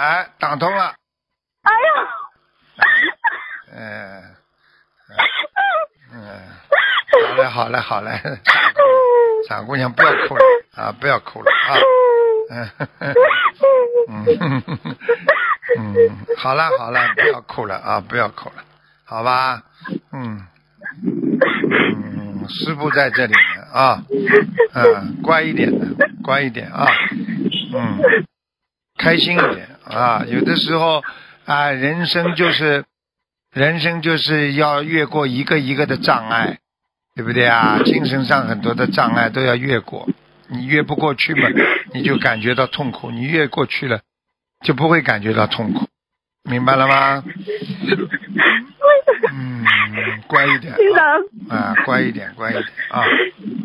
哎，打通了。哎呀，嗯，嗯，好嘞，好嘞，好嘞，傻姑娘不要哭了啊，不要哭了啊。嗯嗯嗯，好了好了，不要哭了啊，不要哭了，好吧？嗯嗯，师傅在这里呢啊，嗯，乖一点的，乖一点啊，嗯，开心一点啊，有的时候啊，人生就是人生就是要越过一个一个的障碍，对不对啊？精神上很多的障碍都要越过。你越不过去嘛，你就感觉到痛苦；你越过去了，就不会感觉到痛苦，明白了吗？嗯，乖一点啊，啊，乖一点，乖一点啊，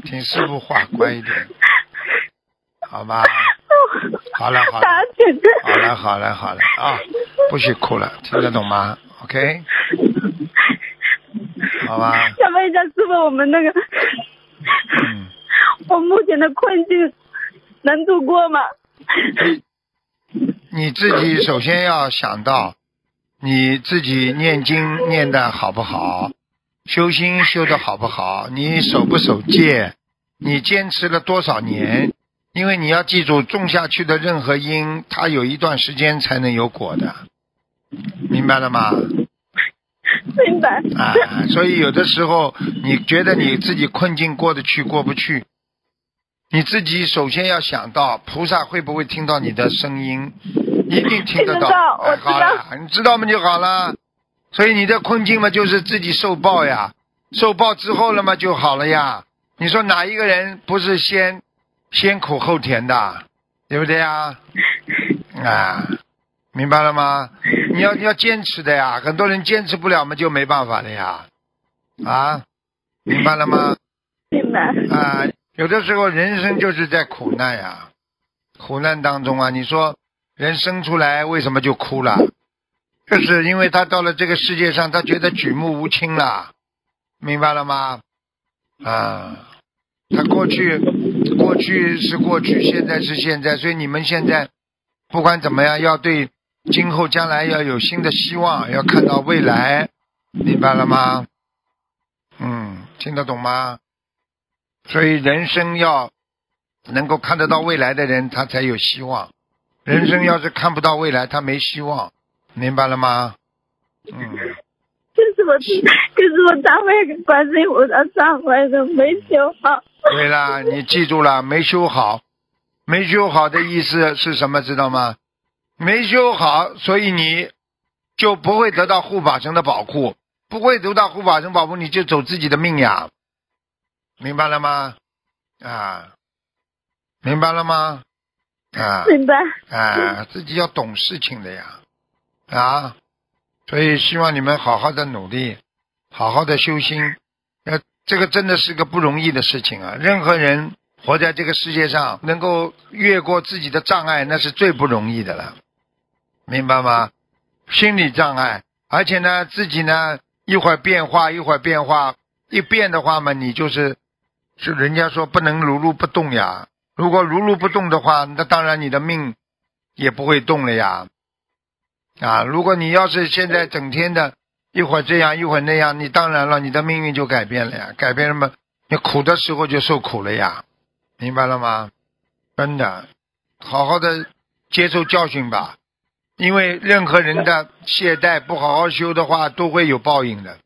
听师傅话，乖一点，好吧？好了，好了，好了，好了，好了啊，不许哭了，听得懂吗？OK，好吧？想问一下师傅，我们那个，嗯，我目前的困境能度过吗？你自己首先要想到，你自己念经念的好不好，修心修的好不好，你守不守戒，你坚持了多少年？因为你要记住，种下去的任何因，它有一段时间才能有果的，明白了吗？明白。啊，所以有的时候你觉得你自己困境过得去过不去，你自己首先要想到菩萨会不会听到你的声音，一定听得到好了，你知道吗就好了。所以你的困境嘛，就是自己受报呀，受报之后了嘛就好了呀。你说哪一个人不是先先苦后甜的，对不对呀？啊，明白了吗？你要你要坚持的呀，很多人坚持不了嘛，就没办法了呀。啊，明白了吗？明白。啊，有的时候人生就是在苦难呀，苦难当中啊，你说人生出来为什么就哭了？就是因为他到了这个世界上，他觉得举目无亲了，明白了吗？啊，他过去过去是过去，现在是现在，所以你们现在不管怎么样，要对今后将来要有新的希望，要看到未来，明白了吗？嗯，听得懂吗？所以人生要能够看得到未来的人，他才有希望。人生要是看不到未来，他没希望，明白了吗？嗯，我，就是我忏悔给观世音菩萨忏悔的没修好。对了，你记住了，没修好，没修好的意思是什么？知道吗？没修好，所以你就不会得到护法神的保护，不会得到护法神保护，你就走自己的命呀，明白了吗？啊，明白了吗？啊，明白。啊，自己要懂事情的呀，啊，所以希望你们好好的努力，好好的修心，呃，这个真的是个不容易的事情啊。任何人活在这个世界上，能够越过自己的障碍，那是最不容易的了，明白吗？心理障碍，而且呢，自己呢一会儿变化，一会儿变化，一变的话嘛，你就是，是人家说不能如如不动呀。如果如如不动的话，那当然你的命也不会动了呀。啊，如果你要是现在整天的一会儿这样一会儿那样，你当然了，你的命运就改变了呀。改变了嘛，你苦的时候就受苦了呀，明白了吗？真的，好好的接受教训吧，因为任何人的懈怠不好好修的话，都会有报应的。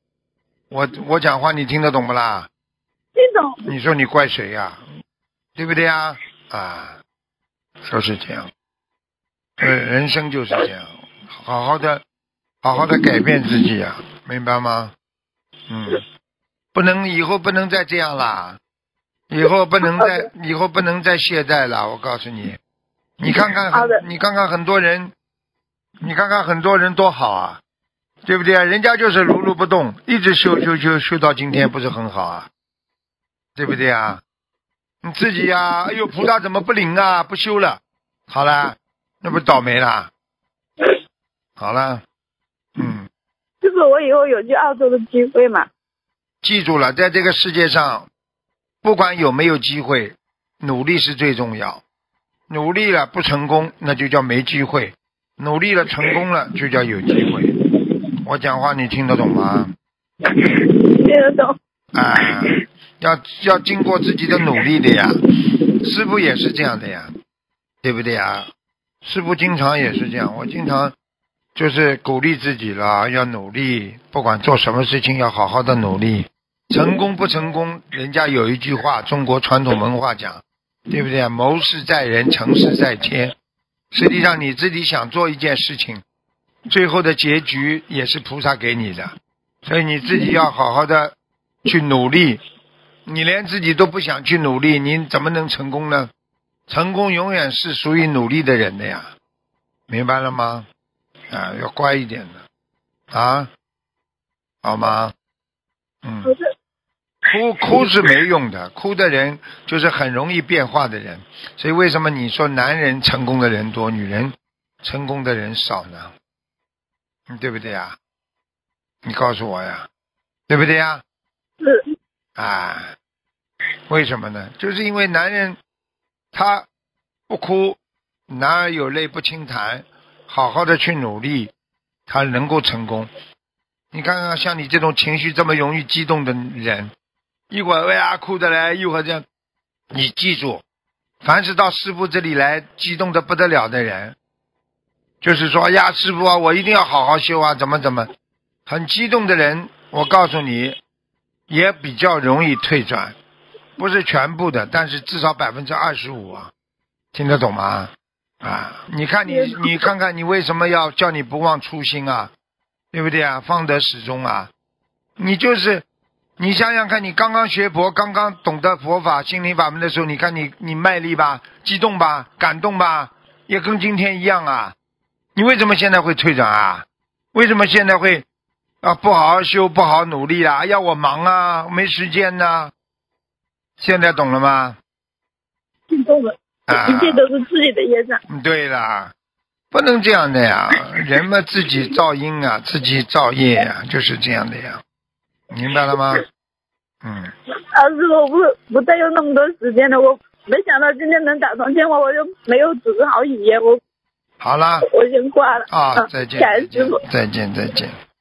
我我讲话你听得懂不啦？听懂。你说你怪谁呀、对不对呀？啊，就是这样。呃，人生就是这样，好好的，好好的改变自己啊、明白吗？嗯，不能以后不能再这样啦，以后不能再以后不能再懈怠了。我告诉你，你看看你看看很多人，你看看很多人多好啊，对不对啊？人家就是如如不动，一直修修修修到今天，不是很好啊？对不对啊？你自己呀、哎呦，菩萨怎么不灵啊？不修了，好了，那不倒霉了？好了，嗯，就是我以后有去澳洲的机会嘛？记住了，在这个世界上，不管有没有机会，努力是最重要。努力了不成功，那就叫没机会；努力了，成功了，就叫有机会。我讲话你听得懂吗？听得懂。啊，要要经过自己的努力的呀。师傅也是这样的呀，对不对呀？师傅经常也是这样，我经常就是鼓励自己了，要努力，不管做什么事情，要好好的努力。成功不成功，人家有一句话，中国传统文化讲，对不对啊？谋事在人，成事在天。实际上你自己想做一件事情，最后的结局也是菩萨给你的，所以你自己要好好的去努力。你连自己都不想去努力，你怎么能成功呢？成功永远是属于努力的人的呀，明白了吗？啊，要乖一点的，啊，好吗？嗯。哭哭是没用的，哭的人就是很容易变化的人。所以为什么你说男人成功的人多，女人成功的人少呢？对不对呀？你告诉我呀，对不对呀？是。啊，为什么呢？就是因为男人他不哭，男儿有泪不轻弹，好好的去努力，他能够成功。你看看像你这种情绪这么容易激动的人。一会儿为啊哭的来，一会儿这样，你记住，凡是到师傅这里来激动的不得了的人，就是说呀，师傅啊，我一定要好好修啊，怎么怎么，很激动的人，我告诉你，也比较容易退转，不是全部的，但是至少百分之二十五啊，听得懂吗？啊，你看你你看看你为什么要叫你不忘初心啊，对不对啊？方得始终啊，你就是。你想想看，你刚刚学佛，刚刚懂得佛法、心灵法门的时候，你看你你卖力吧，激动吧，感动吧，也跟今天一样啊。你为什么现在会退转啊？为什么现在会啊不好好修、不好努力啊？要，我忙啊，没时间呐。现在懂了吗？听懂了，一切都是自己的业障。对了，不能这样的呀，人们自己造因啊，自己造业呀，就是这样的呀。明白了吗？嗯。老师，我不不再用那么多时间了，我没想到今天能打通电话，我就没有组织好语言，我。好啦。我先挂了。啊，再见。感谢师傅。再见，再见。